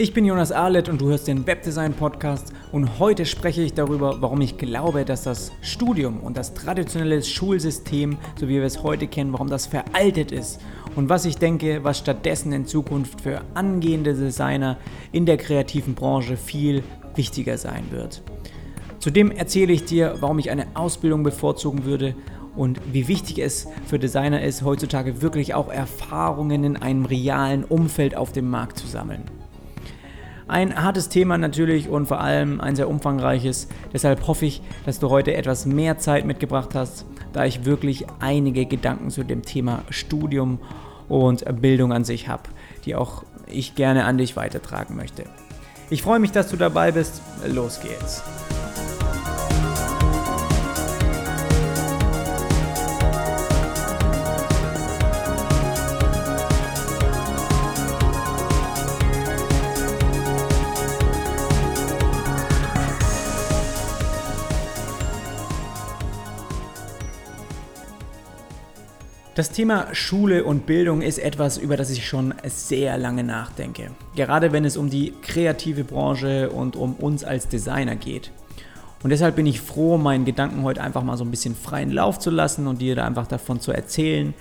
Ich bin Jonas Arlett und du hörst den Webdesign Podcast und heute spreche ich darüber, warum ich glaube, dass das Studium und das traditionelle Schulsystem, so wie wir es heute kennen, warum das veraltet ist und was ich denke, was stattdessen in Zukunft für angehende Designer in der kreativen Branche viel wichtiger sein wird. Zudem erzähle ich dir, warum ich eine Ausbildung bevorzugen würde und wie wichtig es für Designer ist, heutzutage wirklich auch Erfahrungen in einem realen Umfeld auf dem Markt zu sammeln. Ein hartes Thema natürlich und vor allem ein sehr umfangreiches. Deshalb hoffe ich, dass du heute etwas mehr Zeit mitgebracht hast, da ich wirklich einige Gedanken zu dem Thema Studium und Bildung an sich habe, die auch ich gerne an dich weitertragen möchte. Ich freue mich, dass du dabei bist. Los geht's. Das Thema Schule und Bildung ist etwas, über das ich schon sehr lange nachdenke. Gerade wenn es um die kreative Branche und um uns als Designer geht. Und deshalb bin ich froh, meinen Gedanken heute einfach mal so ein bisschen freien Lauf zu lassen und dir da einfach davon zu erzählen.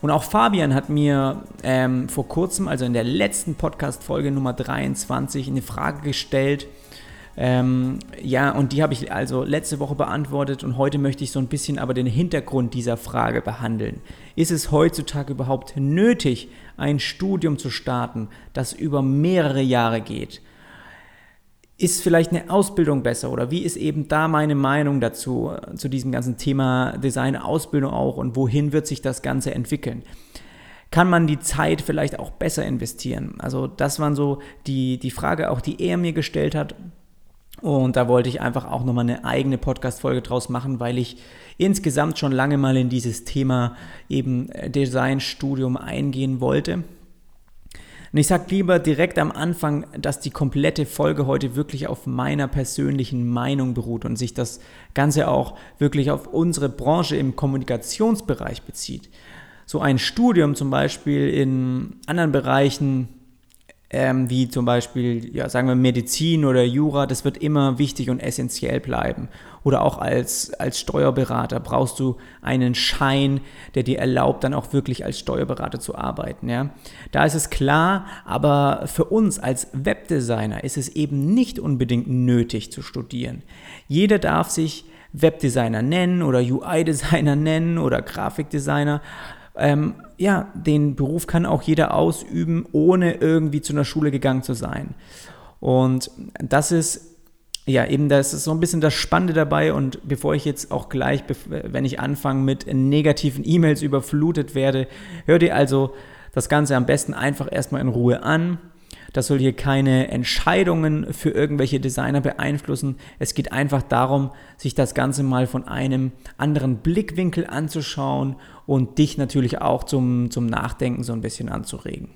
Und auch Fabian hat mir ähm, vor kurzem, also in der letzten Podcast-Folge Nummer 23, eine Frage gestellt, ähm, ja, und die habe ich also letzte Woche beantwortet und heute möchte ich so ein bisschen aber den Hintergrund dieser Frage behandeln. Ist es heutzutage überhaupt nötig, ein Studium zu starten, das über mehrere Jahre geht? Ist vielleicht eine Ausbildung besser oder wie ist eben da meine Meinung dazu, zu diesem ganzen Thema Design, Ausbildung auch und wohin wird sich das Ganze entwickeln? kann man die Zeit vielleicht auch besser investieren? Also das waren so die, die Frage auch, die er mir gestellt hat. Und da wollte ich einfach auch nochmal eine eigene Podcast-Folge draus machen, weil ich insgesamt schon lange mal in dieses Thema eben äh, Designstudium eingehen wollte. Und ich sage lieber direkt am Anfang, dass die komplette Folge heute wirklich auf meiner persönlichen Meinung beruht und sich das Ganze auch wirklich auf unsere Branche im Kommunikationsbereich bezieht. So ein Studium zum Beispiel in anderen Bereichen ähm, wie zum Beispiel, ja, sagen wir Medizin oder Jura, das wird immer wichtig und essentiell bleiben. Oder auch als, als Steuerberater brauchst du einen Schein, der dir erlaubt, dann auch wirklich als Steuerberater zu arbeiten. Ja? Da ist es klar, aber für uns als Webdesigner ist es eben nicht unbedingt nötig zu studieren. Jeder darf sich Webdesigner nennen oder UI-Designer nennen oder Grafikdesigner ähm, ja, den Beruf kann auch jeder ausüben, ohne irgendwie zu einer Schule gegangen zu sein. Und das ist ja, eben das ist so ein bisschen das Spannende dabei und bevor ich jetzt auch gleich, wenn ich anfange mit negativen E-Mails überflutet werde, hör dir also das Ganze am besten einfach erstmal in Ruhe an das soll hier keine Entscheidungen für irgendwelche Designer beeinflussen. Es geht einfach darum, sich das Ganze mal von einem anderen Blickwinkel anzuschauen und dich natürlich auch zum, zum Nachdenken so ein bisschen anzuregen.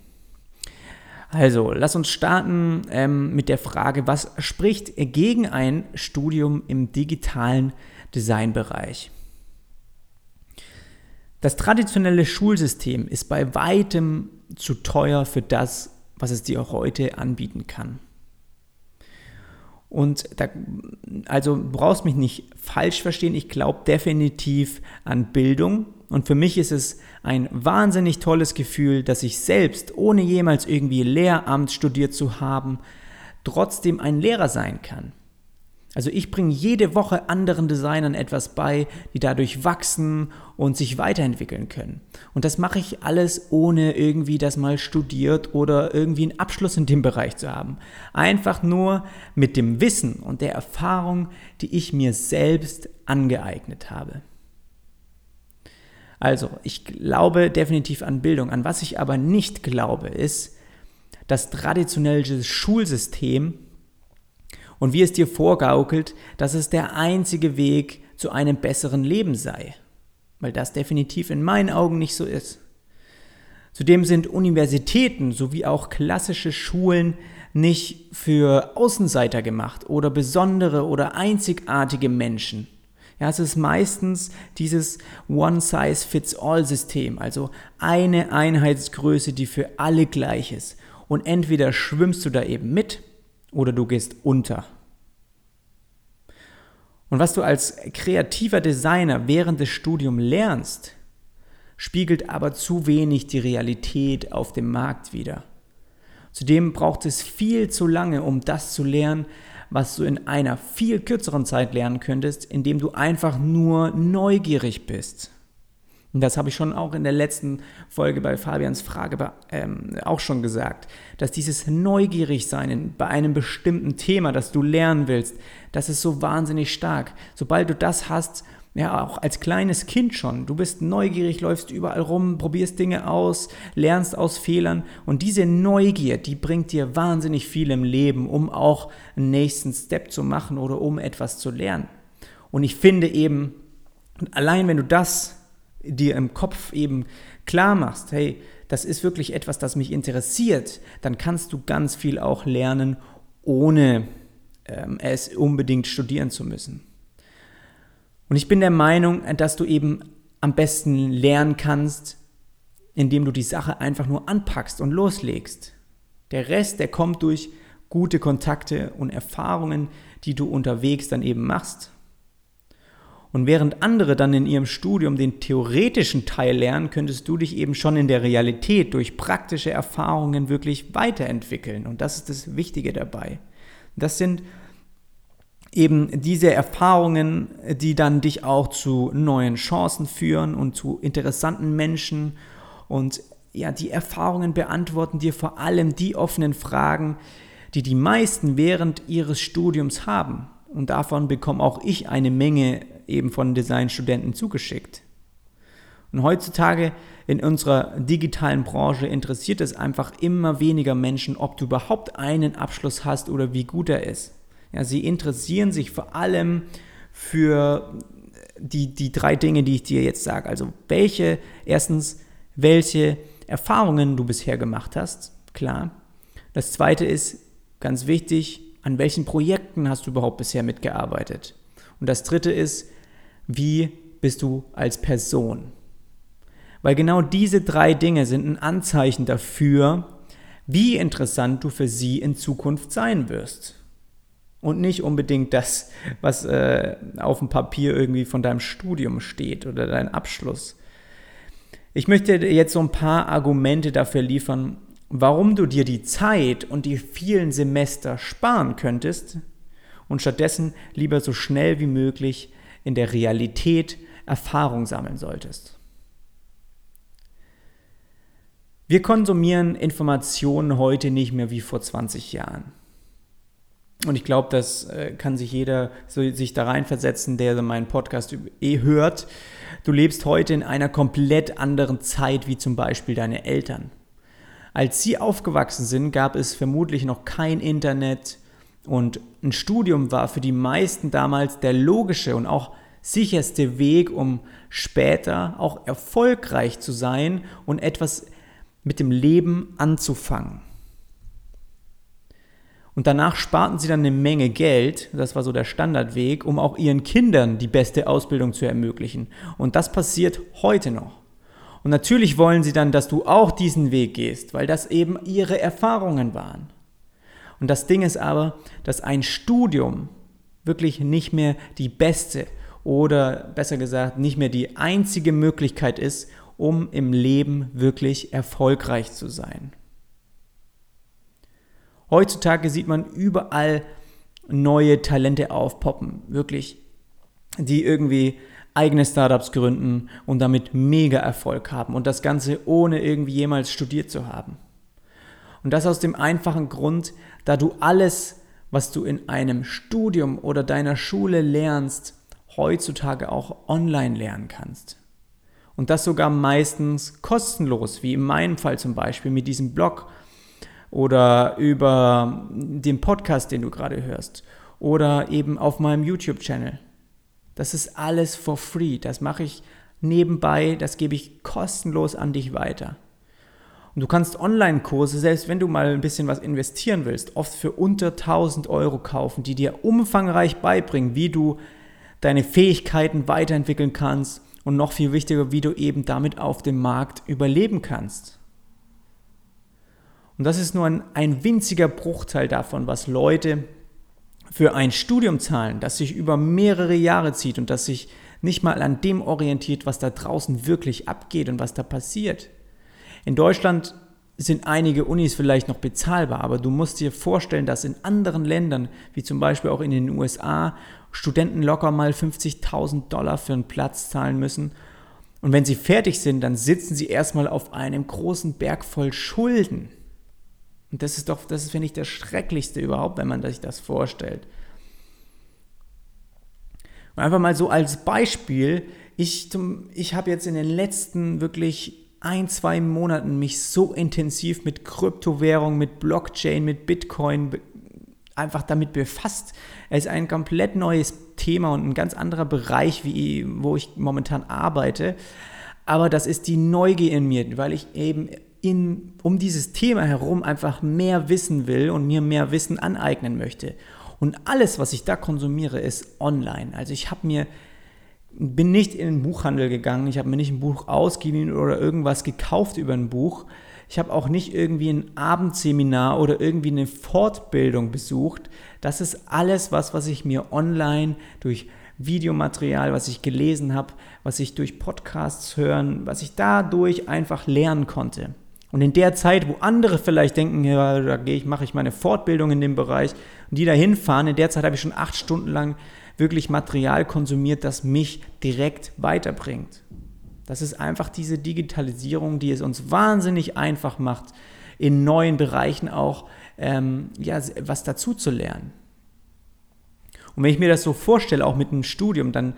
Also, lass uns starten ähm, mit der Frage, was spricht gegen ein Studium im digitalen Designbereich? Das traditionelle Schulsystem ist bei weitem zu teuer für das, was es dir heute anbieten kann. Und da, also brauchst mich nicht falsch verstehen, ich glaube definitiv an Bildung. Und für mich ist es ein wahnsinnig tolles Gefühl, dass ich selbst, ohne jemals irgendwie Lehramt studiert zu haben, trotzdem ein Lehrer sein kann. Also ich bringe jede Woche anderen Designern etwas bei, die dadurch wachsen und sich weiterentwickeln können. Und das mache ich alles ohne irgendwie das mal studiert oder irgendwie einen Abschluss in dem Bereich zu haben. Einfach nur mit dem Wissen und der Erfahrung, die ich mir selbst angeeignet habe. Also, ich glaube definitiv an Bildung. An was ich aber nicht glaube, ist, das traditionelle Schulsystem und wie es dir vorgaukelt, dass es der einzige Weg zu einem besseren Leben sei, weil das definitiv in meinen Augen nicht so ist. Zudem sind Universitäten sowie auch klassische Schulen nicht für Außenseiter gemacht oder besondere oder einzigartige Menschen. Ja, es ist meistens dieses One-Size-Fits-All-System, also eine Einheitsgröße, die für alle gleich ist. Und entweder schwimmst du da eben mit oder du gehst unter. Und was du als kreativer Designer während des Studiums lernst, spiegelt aber zu wenig die Realität auf dem Markt wider. Zudem braucht es viel zu lange, um das zu lernen, was du in einer viel kürzeren Zeit lernen könntest, indem du einfach nur neugierig bist. Und das habe ich schon auch in der letzten Folge bei Fabians Frage ähm, auch schon gesagt, dass dieses Neugierigsein bei einem bestimmten Thema, das du lernen willst, das ist so wahnsinnig stark. Sobald du das hast, ja, auch als kleines Kind schon. Du bist neugierig, läufst überall rum, probierst Dinge aus, lernst aus Fehlern. Und diese Neugier, die bringt dir wahnsinnig viel im Leben, um auch einen nächsten Step zu machen oder um etwas zu lernen. Und ich finde eben, allein wenn du das dir im Kopf eben klar machst, hey, das ist wirklich etwas, das mich interessiert, dann kannst du ganz viel auch lernen, ohne ähm, es unbedingt studieren zu müssen. Und ich bin der Meinung, dass du eben am besten lernen kannst, indem du die Sache einfach nur anpackst und loslegst. Der Rest, der kommt durch gute Kontakte und Erfahrungen, die du unterwegs dann eben machst. Und während andere dann in ihrem Studium den theoretischen Teil lernen, könntest du dich eben schon in der Realität durch praktische Erfahrungen wirklich weiterentwickeln. Und das ist das Wichtige dabei. Das sind eben diese Erfahrungen, die dann dich auch zu neuen Chancen führen und zu interessanten Menschen. Und ja, die Erfahrungen beantworten dir vor allem die offenen Fragen, die die meisten während ihres Studiums haben. Und davon bekomme auch ich eine Menge eben von Designstudenten zugeschickt. Und heutzutage in unserer digitalen Branche interessiert es einfach immer weniger Menschen, ob du überhaupt einen Abschluss hast oder wie gut er ist. Ja, sie interessieren sich vor allem für die, die drei Dinge, die ich dir jetzt sage. Also welche, erstens, welche Erfahrungen du bisher gemacht hast, klar. Das zweite ist ganz wichtig, an welchen Projekten hast du überhaupt bisher mitgearbeitet? Und das dritte ist, wie bist du als Person? Weil genau diese drei Dinge sind ein Anzeichen dafür, wie interessant du für sie in Zukunft sein wirst. Und nicht unbedingt das, was äh, auf dem Papier irgendwie von deinem Studium steht oder dein Abschluss. Ich möchte jetzt so ein paar Argumente dafür liefern, warum du dir die Zeit und die vielen Semester sparen könntest und stattdessen lieber so schnell wie möglich in der Realität Erfahrung sammeln solltest. Wir konsumieren Informationen heute nicht mehr wie vor 20 Jahren. Und ich glaube, das äh, kann sich jeder so, sich da reinversetzen, der meinen Podcast eh hört. Du lebst heute in einer komplett anderen Zeit wie zum Beispiel deine Eltern. Als sie aufgewachsen sind, gab es vermutlich noch kein Internet und ein Studium war für die meisten damals der logische und auch sicherste Weg, um später auch erfolgreich zu sein und etwas mit dem Leben anzufangen. Und danach sparten sie dann eine Menge Geld, das war so der Standardweg, um auch ihren Kindern die beste Ausbildung zu ermöglichen. Und das passiert heute noch. Und natürlich wollen sie dann, dass du auch diesen Weg gehst, weil das eben ihre Erfahrungen waren. Und das Ding ist aber, dass ein Studium wirklich nicht mehr die beste oder besser gesagt nicht mehr die einzige Möglichkeit ist, um im Leben wirklich erfolgreich zu sein. Heutzutage sieht man überall neue Talente aufpoppen, wirklich, die irgendwie eigene Startups gründen und damit mega Erfolg haben und das Ganze ohne irgendwie jemals studiert zu haben. Und das aus dem einfachen Grund, da du alles, was du in einem Studium oder deiner Schule lernst, heutzutage auch online lernen kannst. Und das sogar meistens kostenlos, wie in meinem Fall zum Beispiel mit diesem Blog oder über den Podcast, den du gerade hörst oder eben auf meinem YouTube-Channel. Das ist alles for free. Das mache ich nebenbei, das gebe ich kostenlos an dich weiter. Und du kannst Online-Kurse, selbst wenn du mal ein bisschen was investieren willst, oft für unter 1000 Euro kaufen, die dir umfangreich beibringen, wie du deine Fähigkeiten weiterentwickeln kannst und noch viel wichtiger, wie du eben damit auf dem Markt überleben kannst. Und das ist nur ein, ein winziger Bruchteil davon, was Leute für ein Studium zahlen, das sich über mehrere Jahre zieht und das sich nicht mal an dem orientiert, was da draußen wirklich abgeht und was da passiert. In Deutschland sind einige Unis vielleicht noch bezahlbar, aber du musst dir vorstellen, dass in anderen Ländern, wie zum Beispiel auch in den USA, Studenten locker mal 50.000 Dollar für einen Platz zahlen müssen. Und wenn sie fertig sind, dann sitzen sie erstmal auf einem großen Berg voll Schulden. Und das ist doch, das ist, finde ich, das Schrecklichste überhaupt, wenn man sich das vorstellt. Und einfach mal so als Beispiel, ich, ich habe jetzt in den letzten wirklich ein, zwei Monaten mich so intensiv mit Kryptowährung, mit Blockchain, mit Bitcoin einfach damit befasst. Es ist ein komplett neues Thema und ein ganz anderer Bereich, wie, wo ich momentan arbeite. Aber das ist die Neugier in mir, weil ich eben in, um dieses Thema herum einfach mehr wissen will und mir mehr Wissen aneignen möchte. Und alles, was ich da konsumiere, ist online. Also ich habe mir bin nicht in den Buchhandel gegangen, ich habe mir nicht ein Buch ausgeliehen oder irgendwas gekauft über ein Buch. Ich habe auch nicht irgendwie ein Abendseminar oder irgendwie eine Fortbildung besucht. Das ist alles was, was ich mir online durch Videomaterial, was ich gelesen habe, was ich durch Podcasts hören, was ich dadurch einfach lernen konnte. Und in der Zeit, wo andere vielleicht denken, ja, da gehe ich, mache ich meine Fortbildung in dem Bereich und die da hinfahren, in der Zeit habe ich schon acht Stunden lang wirklich Material konsumiert, das mich direkt weiterbringt. Das ist einfach diese Digitalisierung, die es uns wahnsinnig einfach macht, in neuen Bereichen auch ähm, ja, was dazu zu lernen. Und wenn ich mir das so vorstelle, auch mit einem Studium, dann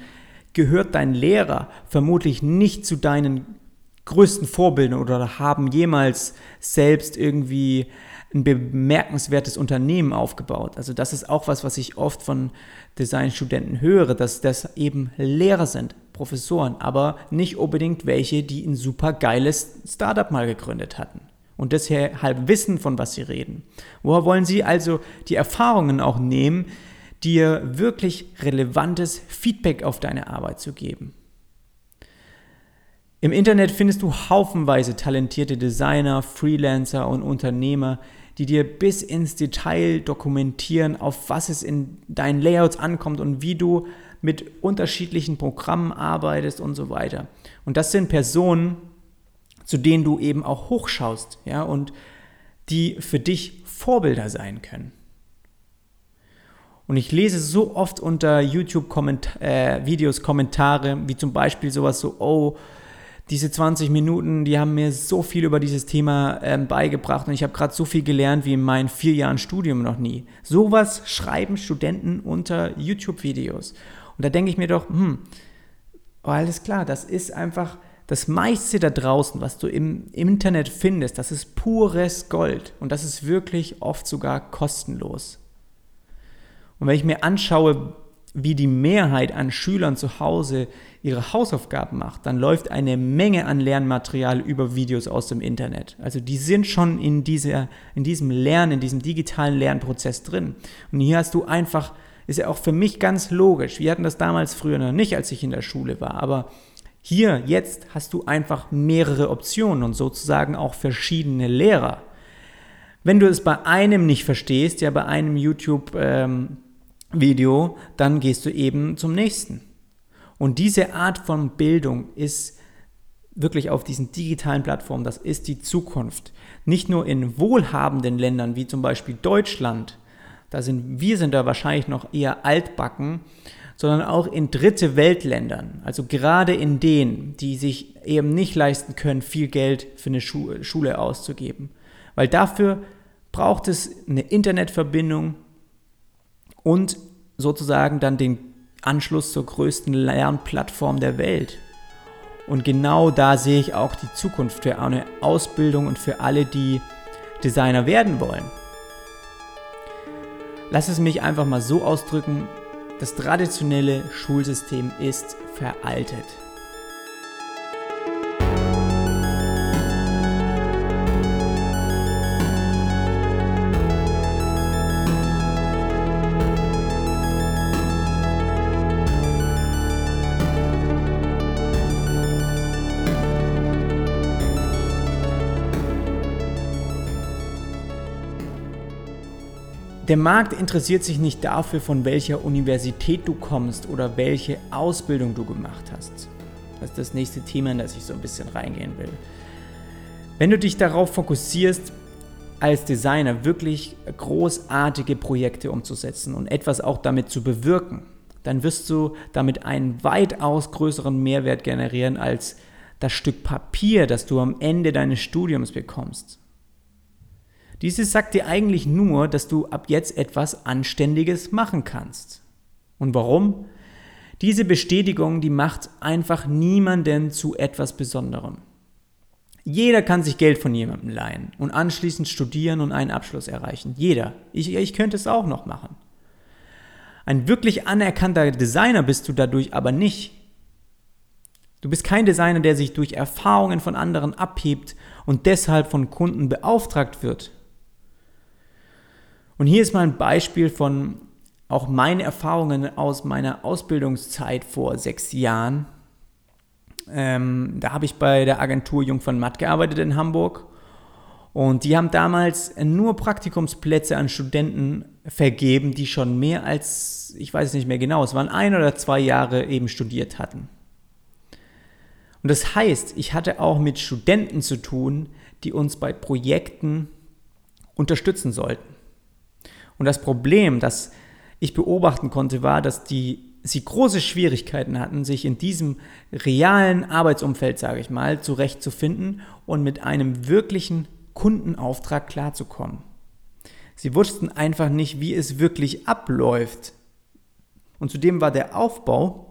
gehört dein Lehrer vermutlich nicht zu deinen größten Vorbildern oder haben jemals selbst irgendwie ein bemerkenswertes Unternehmen aufgebaut. Also das ist auch was, was ich oft von Designstudenten höre, dass das eben Lehrer sind, Professoren, aber nicht unbedingt welche, die ein super geiles Startup mal gegründet hatten und deshalb wissen, von was sie reden. Woher wollen sie also die Erfahrungen auch nehmen, dir wirklich relevantes Feedback auf deine Arbeit zu geben? Im Internet findest du haufenweise talentierte Designer, Freelancer und Unternehmer, die dir bis ins Detail dokumentieren, auf was es in deinen Layouts ankommt und wie du mit unterschiedlichen Programmen arbeitest und so weiter. Und das sind Personen, zu denen du eben auch hochschaust, ja, und die für dich Vorbilder sein können. Und ich lese so oft unter YouTube-Videos -Komment äh, Kommentare, wie zum Beispiel sowas so, oh, diese 20 Minuten, die haben mir so viel über dieses Thema ähm, beigebracht und ich habe gerade so viel gelernt wie in meinen vier Jahren Studium noch nie. Sowas schreiben Studenten unter YouTube-Videos. Und da denke ich mir doch, hm, oh, alles klar, das ist einfach das meiste da draußen, was du im, im Internet findest, das ist pures Gold und das ist wirklich oft sogar kostenlos. Und wenn ich mir anschaue, wie die Mehrheit an Schülern zu Hause ihre Hausaufgaben macht, dann läuft eine Menge an Lernmaterial über Videos aus dem Internet. Also die sind schon in, dieser, in diesem Lernen, in diesem digitalen Lernprozess drin. Und hier hast du einfach, ist ja auch für mich ganz logisch, wir hatten das damals früher noch nicht, als ich in der Schule war, aber hier, jetzt hast du einfach mehrere Optionen und sozusagen auch verschiedene Lehrer. Wenn du es bei einem nicht verstehst, ja bei einem YouTube ähm, Video, dann gehst du eben zum nächsten. Und diese Art von Bildung ist wirklich auf diesen digitalen Plattformen, das ist die Zukunft. Nicht nur in wohlhabenden Ländern wie zum Beispiel Deutschland, da sind wir sind da wahrscheinlich noch eher altbacken, sondern auch in dritte Weltländern, also gerade in denen, die sich eben nicht leisten können, viel Geld für eine Schule auszugeben. Weil dafür braucht es eine Internetverbindung, und sozusagen dann den Anschluss zur größten Lernplattform der Welt. Und genau da sehe ich auch die Zukunft für eine Ausbildung und für alle, die Designer werden wollen. Lass es mich einfach mal so ausdrücken, das traditionelle Schulsystem ist veraltet. Der Markt interessiert sich nicht dafür, von welcher Universität du kommst oder welche Ausbildung du gemacht hast. Das ist das nächste Thema, in das ich so ein bisschen reingehen will. Wenn du dich darauf fokussierst, als Designer wirklich großartige Projekte umzusetzen und etwas auch damit zu bewirken, dann wirst du damit einen weitaus größeren Mehrwert generieren als das Stück Papier, das du am Ende deines Studiums bekommst. Dieses sagt dir eigentlich nur, dass du ab jetzt etwas Anständiges machen kannst. Und warum? Diese Bestätigung, die macht einfach niemanden zu etwas Besonderem. Jeder kann sich Geld von jemandem leihen und anschließend studieren und einen Abschluss erreichen. Jeder. Ich, ich könnte es auch noch machen. Ein wirklich anerkannter Designer bist du dadurch aber nicht. Du bist kein Designer, der sich durch Erfahrungen von anderen abhebt und deshalb von Kunden beauftragt wird. Und hier ist mal ein Beispiel von auch meinen Erfahrungen aus meiner Ausbildungszeit vor sechs Jahren. Ähm, da habe ich bei der Agentur Jung von Matt gearbeitet in Hamburg. Und die haben damals nur Praktikumsplätze an Studenten vergeben, die schon mehr als, ich weiß nicht mehr genau, es waren ein oder zwei Jahre eben studiert hatten. Und das heißt, ich hatte auch mit Studenten zu tun, die uns bei Projekten unterstützen sollten. Und das Problem, das ich beobachten konnte, war, dass die, sie große Schwierigkeiten hatten, sich in diesem realen Arbeitsumfeld, sage ich mal, zurechtzufinden und mit einem wirklichen Kundenauftrag klarzukommen. Sie wussten einfach nicht, wie es wirklich abläuft. Und zudem war der Aufbau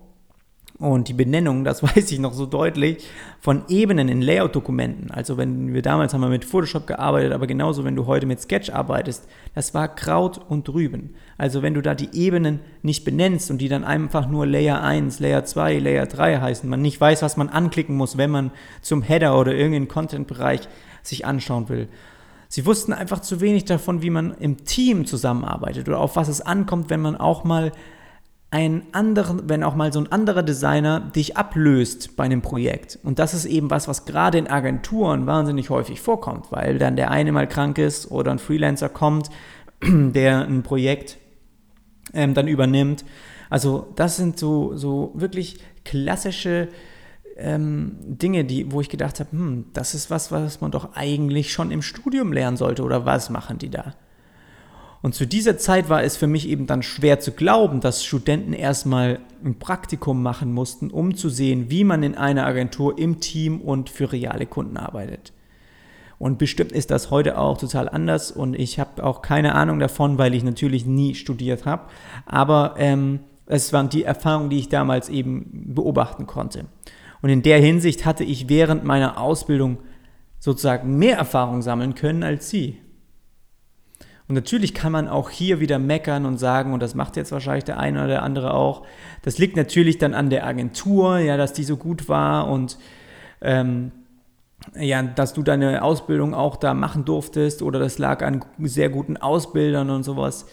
und die Benennung, das weiß ich noch so deutlich, von Ebenen in Layout-Dokumenten. Also wenn wir damals haben wir mit Photoshop gearbeitet, aber genauso wenn du heute mit Sketch arbeitest, das war Kraut und Rüben. Also wenn du da die Ebenen nicht benennst und die dann einfach nur Layer 1, Layer 2, Layer 3 heißen, man nicht weiß, was man anklicken muss, wenn man zum Header oder irgendeinen Content-Bereich sich anschauen will. Sie wussten einfach zu wenig davon, wie man im Team zusammenarbeitet oder auf was es ankommt, wenn man auch mal einen anderen, wenn auch mal so ein anderer Designer dich ablöst bei einem Projekt. Und das ist eben was, was gerade in Agenturen wahnsinnig häufig vorkommt, weil dann der eine mal krank ist oder ein Freelancer kommt, der ein Projekt ähm, dann übernimmt. Also das sind so, so wirklich klassische ähm, Dinge, die, wo ich gedacht habe, hm, das ist was, was man doch eigentlich schon im Studium lernen sollte oder was machen die da? Und zu dieser Zeit war es für mich eben dann schwer zu glauben, dass Studenten erstmal ein Praktikum machen mussten, um zu sehen, wie man in einer Agentur im Team und für reale Kunden arbeitet. Und bestimmt ist das heute auch total anders und ich habe auch keine Ahnung davon, weil ich natürlich nie studiert habe. Aber ähm, es waren die Erfahrungen, die ich damals eben beobachten konnte. Und in der Hinsicht hatte ich während meiner Ausbildung sozusagen mehr Erfahrung sammeln können als sie. Und natürlich kann man auch hier wieder meckern und sagen, und das macht jetzt wahrscheinlich der eine oder der andere auch, das liegt natürlich dann an der Agentur, ja, dass die so gut war und ähm, ja, dass du deine Ausbildung auch da machen durftest oder das lag an sehr guten Ausbildern und sowas.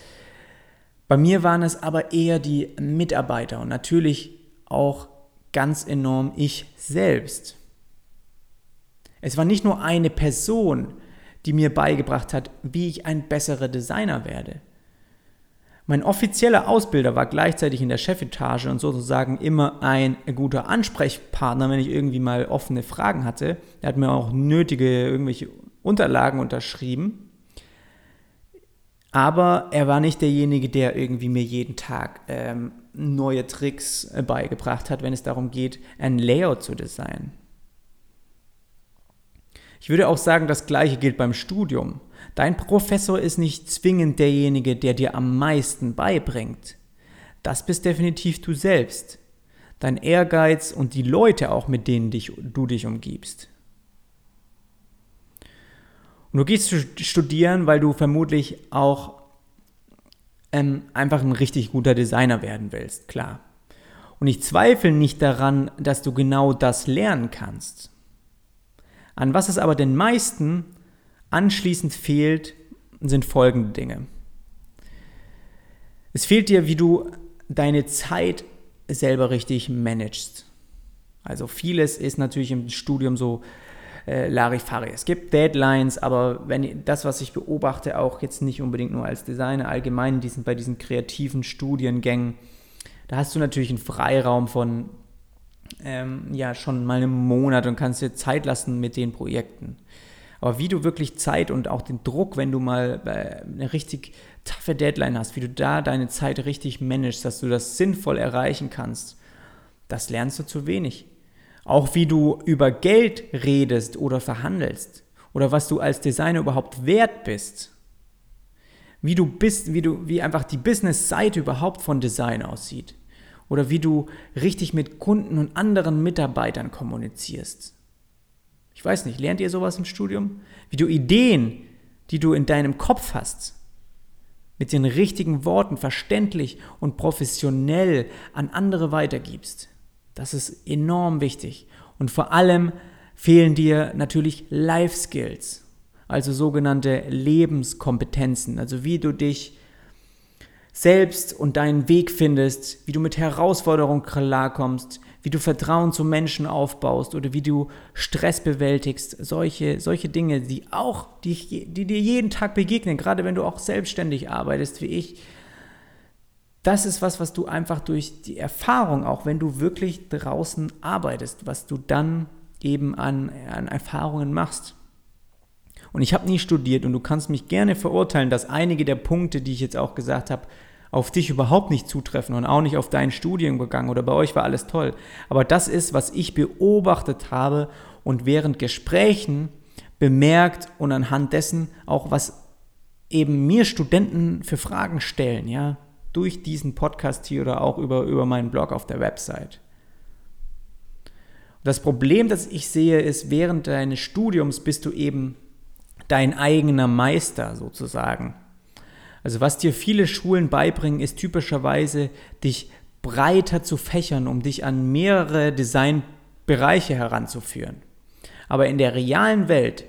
Bei mir waren es aber eher die Mitarbeiter und natürlich auch ganz enorm ich selbst. Es war nicht nur eine Person, die mir beigebracht hat, wie ich ein besserer Designer werde. Mein offizieller Ausbilder war gleichzeitig in der Chefetage und sozusagen immer ein guter Ansprechpartner, wenn ich irgendwie mal offene Fragen hatte. Er hat mir auch nötige irgendwelche Unterlagen unterschrieben. Aber er war nicht derjenige, der irgendwie mir jeden Tag ähm, neue Tricks äh, beigebracht hat, wenn es darum geht, ein Layout zu designen. Ich würde auch sagen, das gleiche gilt beim Studium. Dein Professor ist nicht zwingend derjenige, der dir am meisten beibringt. Das bist definitiv du selbst. Dein Ehrgeiz und die Leute auch, mit denen dich, du dich umgibst. Und du gehst studieren, weil du vermutlich auch ähm, einfach ein richtig guter Designer werden willst, klar. Und ich zweifle nicht daran, dass du genau das lernen kannst. An was es aber den meisten anschließend fehlt, sind folgende Dinge. Es fehlt dir, wie du deine Zeit selber richtig managst. Also vieles ist natürlich im Studium so äh, Larifari. Es gibt Deadlines, aber wenn das, was ich beobachte, auch jetzt nicht unbedingt nur als Designer, allgemein diesen, bei diesen kreativen Studiengängen, da hast du natürlich einen Freiraum von ähm, ja schon mal einem Monat und kannst dir Zeit lassen mit den Projekten. Aber wie du wirklich Zeit und auch den Druck, wenn du mal äh, eine richtig taffe Deadline hast, wie du da deine Zeit richtig managst, dass du das sinnvoll erreichen kannst, das lernst du zu wenig. Auch wie du über Geld redest oder verhandelst oder was du als Designer überhaupt wert bist. Wie du bist, wie du, wie einfach die Business-Seite überhaupt von Design aussieht. Oder wie du richtig mit Kunden und anderen Mitarbeitern kommunizierst. Ich weiß nicht, lernt ihr sowas im Studium? Wie du Ideen, die du in deinem Kopf hast, mit den richtigen Worten verständlich und professionell an andere weitergibst. Das ist enorm wichtig. Und vor allem fehlen dir natürlich Life Skills, also sogenannte Lebenskompetenzen, also wie du dich selbst und deinen Weg findest, wie du mit Herausforderungen klarkommst, wie du Vertrauen zu Menschen aufbaust oder wie du Stress bewältigst, solche, solche Dinge, die auch, die, die dir jeden Tag begegnen, gerade wenn du auch selbstständig arbeitest wie ich, das ist was, was du einfach durch die Erfahrung, auch wenn du wirklich draußen arbeitest, was du dann eben an, an Erfahrungen machst. Und ich habe nie studiert und du kannst mich gerne verurteilen, dass einige der Punkte, die ich jetzt auch gesagt habe, auf dich überhaupt nicht zutreffen und auch nicht auf deinen Studiengang oder bei euch war alles toll. Aber das ist, was ich beobachtet habe und während Gesprächen bemerkt und anhand dessen auch, was eben mir Studenten für Fragen stellen, ja, durch diesen Podcast hier oder auch über, über meinen Blog auf der Website. Das Problem, das ich sehe, ist, während deines Studiums bist du eben dein eigener Meister sozusagen. Also was dir viele Schulen beibringen, ist typischerweise, dich breiter zu fächern, um dich an mehrere Designbereiche heranzuführen. Aber in der realen Welt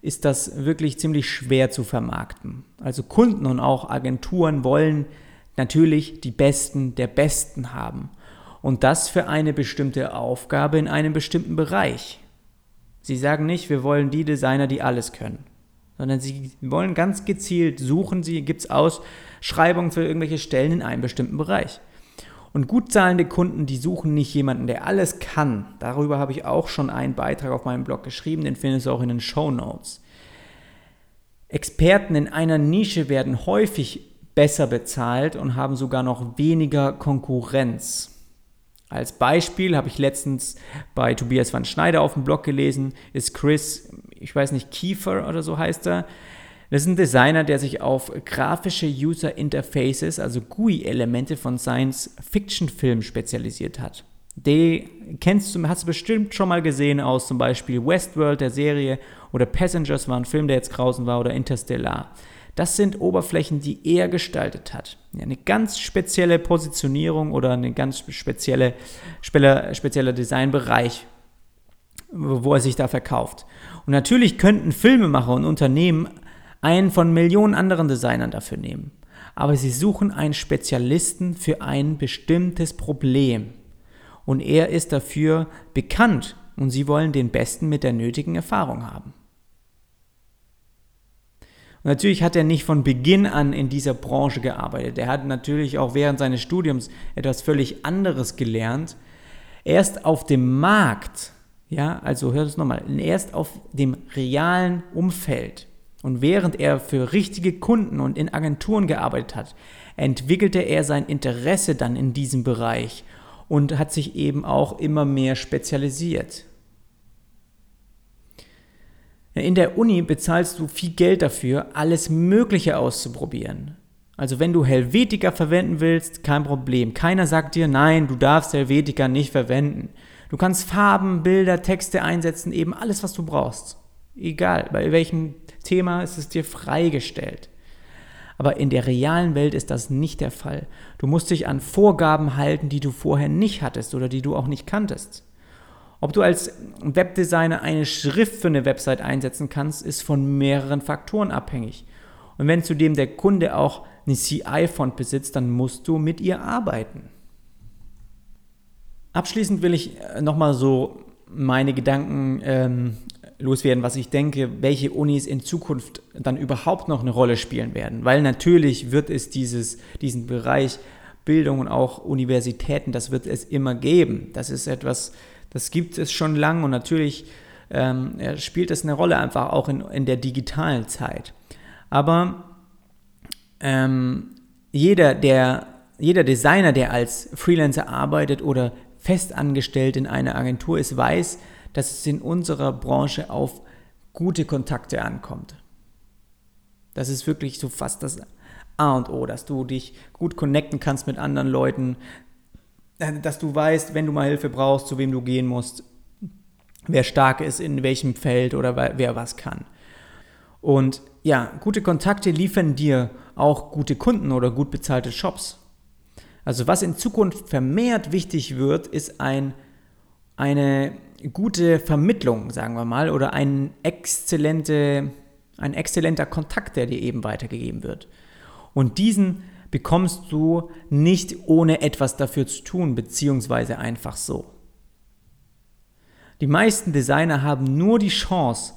ist das wirklich ziemlich schwer zu vermarkten. Also Kunden und auch Agenturen wollen natürlich die Besten der Besten haben. Und das für eine bestimmte Aufgabe in einem bestimmten Bereich. Sie sagen nicht, wir wollen die Designer, die alles können sondern sie wollen ganz gezielt suchen, sie gibt es Ausschreibungen für irgendwelche Stellen in einem bestimmten Bereich. Und gut zahlende Kunden, die suchen nicht jemanden, der alles kann. Darüber habe ich auch schon einen Beitrag auf meinem Blog geschrieben, den findest du auch in den Show Notes. Experten in einer Nische werden häufig besser bezahlt und haben sogar noch weniger Konkurrenz. Als Beispiel habe ich letztens bei Tobias van Schneider auf dem Blog gelesen, ist Chris, ich weiß nicht, Kiefer oder so heißt er. Das ist ein Designer, der sich auf grafische User Interfaces, also GUI-Elemente von Science-Fiction-Filmen spezialisiert hat. Die kennst du, hast du bestimmt schon mal gesehen aus zum Beispiel Westworld, der Serie, oder Passengers war ein Film, der jetzt draußen war, oder Interstellar. Das sind Oberflächen, die er gestaltet hat. Eine ganz spezielle Positionierung oder eine ganz spezielle, spezieller Designbereich, wo er sich da verkauft. Und natürlich könnten Filmemacher und Unternehmen einen von Millionen anderen Designern dafür nehmen. Aber sie suchen einen Spezialisten für ein bestimmtes Problem. Und er ist dafür bekannt und sie wollen den Besten mit der nötigen Erfahrung haben. Und natürlich hat er nicht von Beginn an in dieser Branche gearbeitet. Er hat natürlich auch während seines Studiums etwas völlig anderes gelernt. Erst auf dem Markt, ja, also hört es nochmal, erst auf dem realen Umfeld und während er für richtige Kunden und in Agenturen gearbeitet hat, entwickelte er sein Interesse dann in diesem Bereich und hat sich eben auch immer mehr spezialisiert. In der Uni bezahlst du viel Geld dafür, alles Mögliche auszuprobieren. Also wenn du Helvetica verwenden willst, kein Problem. Keiner sagt dir, nein, du darfst Helvetica nicht verwenden. Du kannst Farben, Bilder, Texte einsetzen, eben alles, was du brauchst. Egal, bei welchem Thema ist es dir freigestellt. Aber in der realen Welt ist das nicht der Fall. Du musst dich an Vorgaben halten, die du vorher nicht hattest oder die du auch nicht kanntest. Ob du als Webdesigner eine Schrift für eine Website einsetzen kannst, ist von mehreren Faktoren abhängig. Und wenn zudem der Kunde auch eine CI-Font besitzt, dann musst du mit ihr arbeiten. Abschließend will ich äh, nochmal so meine Gedanken ähm, loswerden, was ich denke, welche Unis in Zukunft dann überhaupt noch eine Rolle spielen werden. Weil natürlich wird es dieses, diesen Bereich Bildung und auch Universitäten, das wird es immer geben. Das ist etwas, das gibt es schon lange und natürlich ähm, spielt es eine Rolle einfach auch in, in der digitalen Zeit. Aber ähm, jeder, der, jeder Designer, der als Freelancer arbeitet oder festangestellt in einer Agentur ist, weiß, dass es in unserer Branche auf gute Kontakte ankommt. Das ist wirklich so fast das A und O, dass du dich gut connecten kannst mit anderen Leuten, äh, dass du weißt, wenn du mal Hilfe brauchst, zu wem du gehen musst, wer stark ist, in welchem Feld oder wer was kann. Und ja, gute Kontakte liefern dir auch gute Kunden oder gut bezahlte Shops. Also was in Zukunft vermehrt wichtig wird, ist ein, eine gute Vermittlung, sagen wir mal, oder ein, exzellente, ein exzellenter Kontakt, der dir eben weitergegeben wird. Und diesen bekommst du nicht ohne etwas dafür zu tun, beziehungsweise einfach so. Die meisten Designer haben nur die Chance,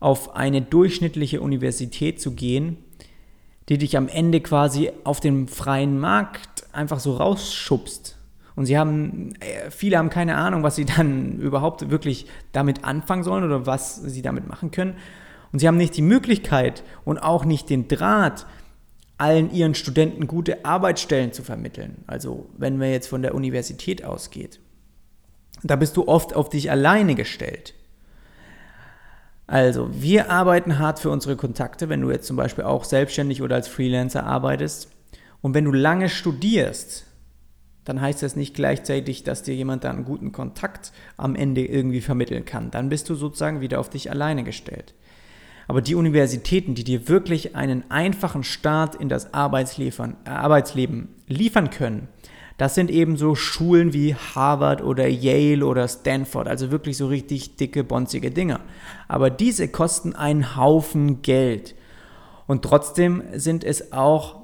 auf eine durchschnittliche Universität zu gehen, die dich am Ende quasi auf dem freien Markt einfach so rausschubst. Und sie haben, äh, viele haben keine Ahnung, was sie dann überhaupt wirklich damit anfangen sollen oder was sie damit machen können. Und sie haben nicht die Möglichkeit und auch nicht den Draht, allen ihren Studenten gute Arbeitsstellen zu vermitteln. Also wenn man jetzt von der Universität ausgeht. Da bist du oft auf dich alleine gestellt. Also, wir arbeiten hart für unsere Kontakte, wenn du jetzt zum Beispiel auch selbstständig oder als Freelancer arbeitest. Und wenn du lange studierst, dann heißt das nicht gleichzeitig, dass dir jemand dann einen guten Kontakt am Ende irgendwie vermitteln kann. Dann bist du sozusagen wieder auf dich alleine gestellt. Aber die Universitäten, die dir wirklich einen einfachen Start in das Arbeitsleben, äh, Arbeitsleben liefern können, das sind eben so Schulen wie Harvard oder Yale oder Stanford, also wirklich so richtig dicke, bonzige Dinger. Aber diese kosten einen Haufen Geld. Und trotzdem sind es auch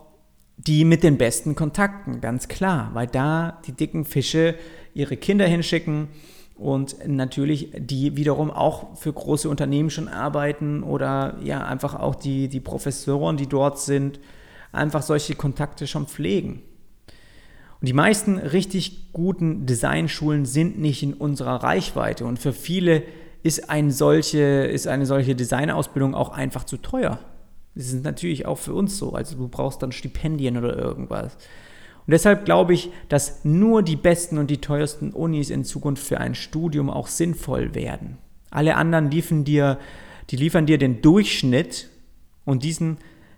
die mit den besten Kontakten, ganz klar, weil da die dicken Fische ihre Kinder hinschicken und natürlich die wiederum auch für große Unternehmen schon arbeiten oder ja einfach auch die, die Professoren, die dort sind, einfach solche Kontakte schon pflegen. Und die meisten richtig guten Designschulen sind nicht in unserer Reichweite und für viele ist, ein solche, ist eine solche Designausbildung auch einfach zu teuer. Das ist natürlich auch für uns so. Also du brauchst dann Stipendien oder irgendwas. Und deshalb glaube ich, dass nur die besten und die teuersten Unis in Zukunft für ein Studium auch sinnvoll werden. Alle anderen liefern dir, die liefern dir den Durchschnitt und diesen,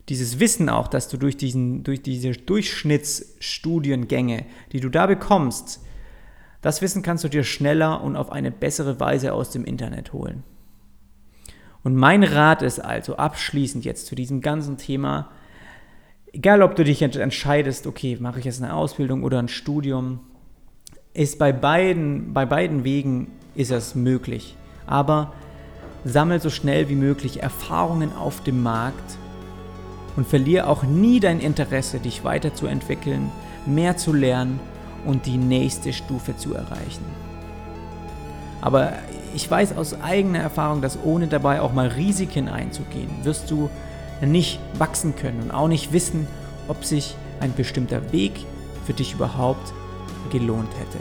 dieses Wissen auch, dass du durch, diesen, durch diese Durchschnittsstudiengänge, die du da bekommst, das Wissen kannst du dir schneller und auf eine bessere Weise aus dem Internet holen. Und mein Rat ist also abschließend jetzt zu diesem ganzen Thema, egal ob du dich entscheidest, okay, mache ich jetzt eine Ausbildung oder ein Studium, ist bei beiden, bei beiden Wegen ist das möglich. Aber sammel so schnell wie möglich Erfahrungen auf dem Markt und verliere auch nie dein Interesse, dich weiterzuentwickeln, mehr zu lernen und die nächste Stufe zu erreichen. Aber ich weiß aus eigener Erfahrung, dass ohne dabei auch mal Risiken einzugehen, wirst du nicht wachsen können und auch nicht wissen, ob sich ein bestimmter Weg für dich überhaupt gelohnt hätte.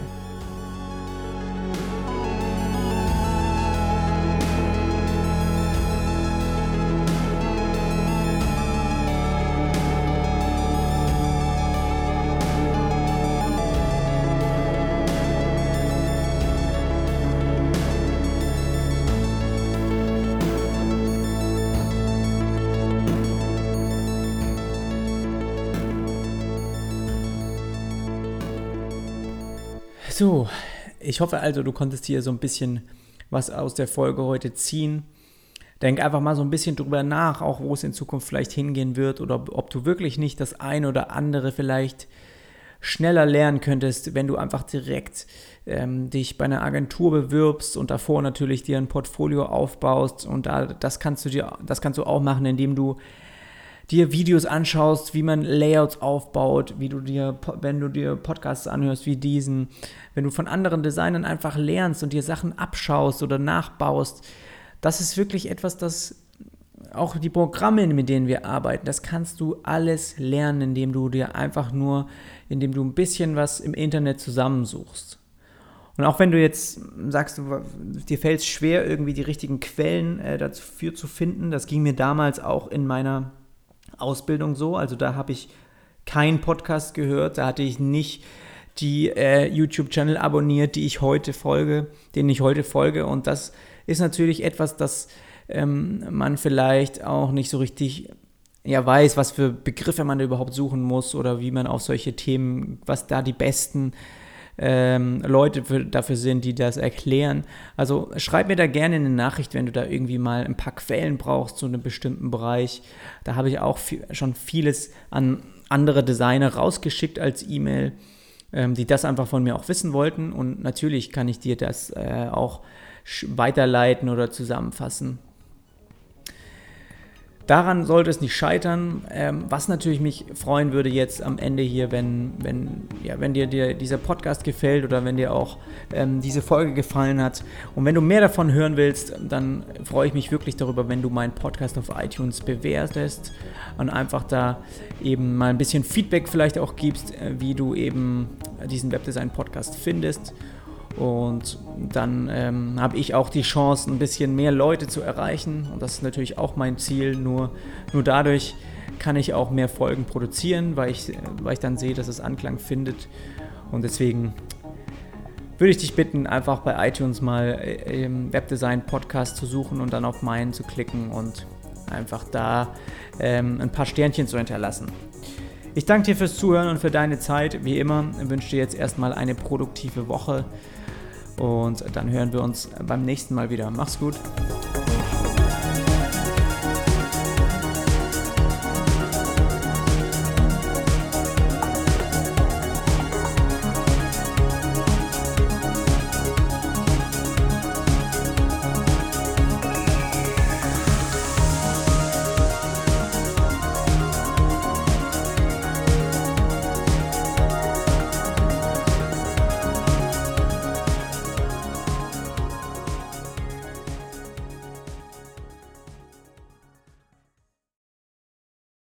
Ich hoffe also, du konntest hier so ein bisschen was aus der Folge heute ziehen. Denk einfach mal so ein bisschen drüber nach, auch wo es in Zukunft vielleicht hingehen wird oder ob du wirklich nicht das eine oder andere vielleicht schneller lernen könntest, wenn du einfach direkt ähm, dich bei einer Agentur bewirbst und davor natürlich dir ein Portfolio aufbaust und da, das kannst du dir, das kannst du auch machen, indem du dir Videos anschaust, wie man Layouts aufbaut, wie du dir, wenn du dir Podcasts anhörst wie diesen, wenn du von anderen Designern einfach lernst und dir Sachen abschaust oder nachbaust, das ist wirklich etwas, das auch die Programme, mit denen wir arbeiten, das kannst du alles lernen, indem du dir einfach nur, indem du ein bisschen was im Internet zusammensuchst. Und auch wenn du jetzt sagst, dir fällt es schwer, irgendwie die richtigen Quellen äh, dafür zu finden, das ging mir damals auch in meiner Ausbildung so. Also da habe ich keinen Podcast gehört, da hatte ich nicht die äh, YouTube-Channel abonniert, die ich heute folge, denen ich heute folge. Und das ist natürlich etwas, das ähm, man vielleicht auch nicht so richtig ja, weiß, was für Begriffe man überhaupt suchen muss oder wie man auf solche Themen, was da die besten ähm, Leute für, dafür sind, die das erklären. Also schreib mir da gerne eine Nachricht, wenn du da irgendwie mal ein paar Quellen brauchst zu einem bestimmten Bereich. Da habe ich auch viel, schon vieles an andere Designer rausgeschickt als E-Mail, ähm, die das einfach von mir auch wissen wollten. Und natürlich kann ich dir das äh, auch weiterleiten oder zusammenfassen. Daran sollte es nicht scheitern. Ähm, was natürlich mich freuen würde jetzt am Ende hier, wenn, wenn, ja, wenn dir, dir dieser Podcast gefällt oder wenn dir auch ähm, diese Folge gefallen hat. Und wenn du mehr davon hören willst, dann freue ich mich wirklich darüber, wenn du meinen Podcast auf iTunes bewertest und einfach da eben mal ein bisschen Feedback vielleicht auch gibst, äh, wie du eben diesen Webdesign-Podcast findest. Und dann ähm, habe ich auch die Chance, ein bisschen mehr Leute zu erreichen. Und das ist natürlich auch mein Ziel. Nur, nur dadurch kann ich auch mehr Folgen produzieren, weil ich, weil ich dann sehe, dass es Anklang findet. Und deswegen würde ich dich bitten, einfach bei iTunes mal äh, im Webdesign Podcast zu suchen und dann auf meinen zu klicken und einfach da ähm, ein paar Sternchen zu hinterlassen. Ich danke dir fürs Zuhören und für deine Zeit. Wie immer wünsche dir jetzt erstmal eine produktive Woche. Und dann hören wir uns beim nächsten Mal wieder. Mach's gut.